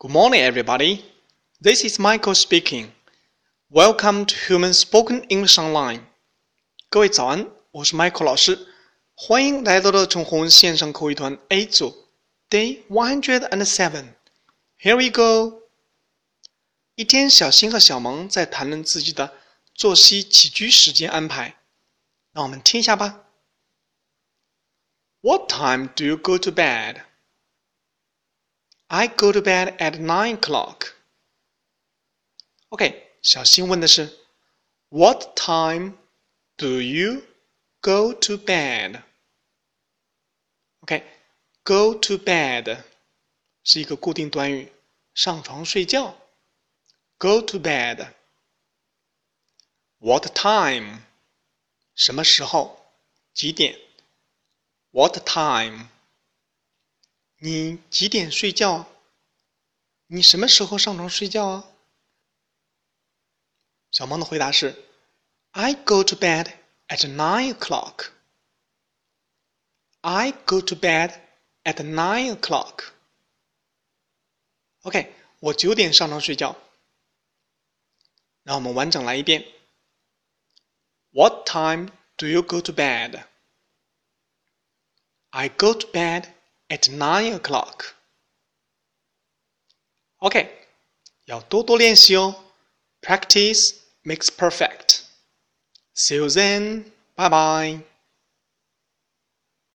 Good morning, everybody. This is Michael speaking. Welcome to Human Spoken English Online. 各位早安，我是 Michael 老师，欢迎来到乐成红线上口语团 A 组 Day one hundred and seven. Here we go. 一天，小新和小萌在谈论自己的作息起居时间安排。让我们听一下吧。What time do you go to bed? I go to bed at nine o'clock. OK，小新问的是 What time do you go to bed? OK，go to bed 是一个固定短语，上床睡觉。Go to bed. What time? 什么时候？几点？What time？ 你几点睡觉？你什么时候上床睡觉啊？小萌的回答是：I go to bed at nine o'clock. I go to bed at nine o'clock. OK，我九点上床睡觉。让我们完整来一遍。What time do you go to bed? I go to bed at nine o'clock. OK，要多多练习哦。Practice makes perfect. See you then. Bye bye.